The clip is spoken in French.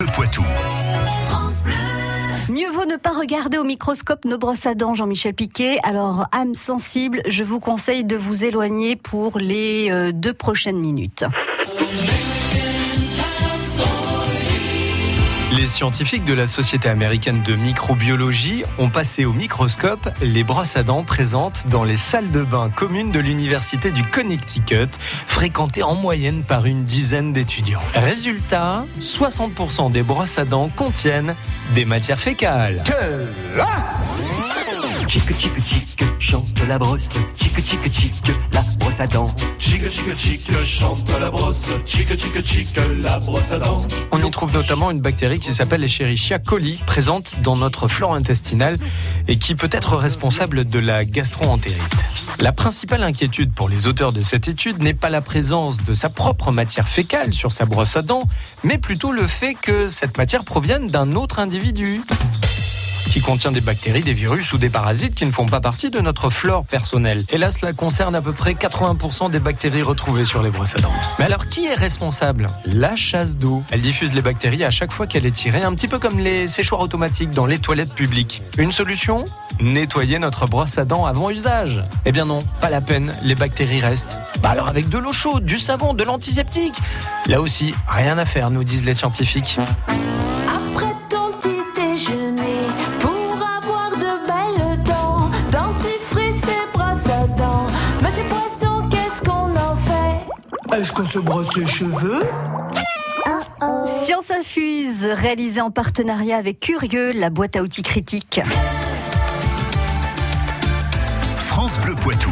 Le Poitou. Mieux vaut ne pas regarder au microscope nos brosses à dents, Jean-Michel Piquet. Alors, âme sensible, je vous conseille de vous éloigner pour les euh, deux prochaines minutes. Les scientifiques de la Société américaine de microbiologie ont passé au microscope les brosses à dents présentes dans les salles de bain communes de l'Université du Connecticut, fréquentées en moyenne par une dizaine d'étudiants. Résultat, 60% des brosses à dents contiennent des matières fécales. Chic chic chic chante la brosse, chic chic chic la brosse à dents. Chic chic chic chante la brosse, chic chic chic la brosse à dents. On y trouve notamment une bactérie qui s'appelle Escherichia coli, présente dans notre flore intestinale et qui peut être responsable de la gastroentérite. La principale inquiétude pour les auteurs de cette étude n'est pas la présence de sa propre matière fécale sur sa brosse à dents, mais plutôt le fait que cette matière provienne d'un autre individu qui contient des bactéries, des virus ou des parasites qui ne font pas partie de notre flore personnelle. Et là, cela concerne à peu près 80% des bactéries retrouvées sur les brosses à dents. Mais alors, qui est responsable? La chasse d'eau. Elle diffuse les bactéries à chaque fois qu'elle est tirée, un petit peu comme les séchoirs automatiques dans les toilettes publiques. Une solution? Nettoyer notre brosse à dents avant usage. Eh bien non, pas la peine, les bactéries restent. Bah alors avec de l'eau chaude, du savon, de l'antiseptique. Là aussi, rien à faire, nous disent les scientifiques. Est-ce qu'on se brosse les cheveux? Science Infuse, réalisée en partenariat avec Curieux, la boîte à outils critique. France Bleu Poitou.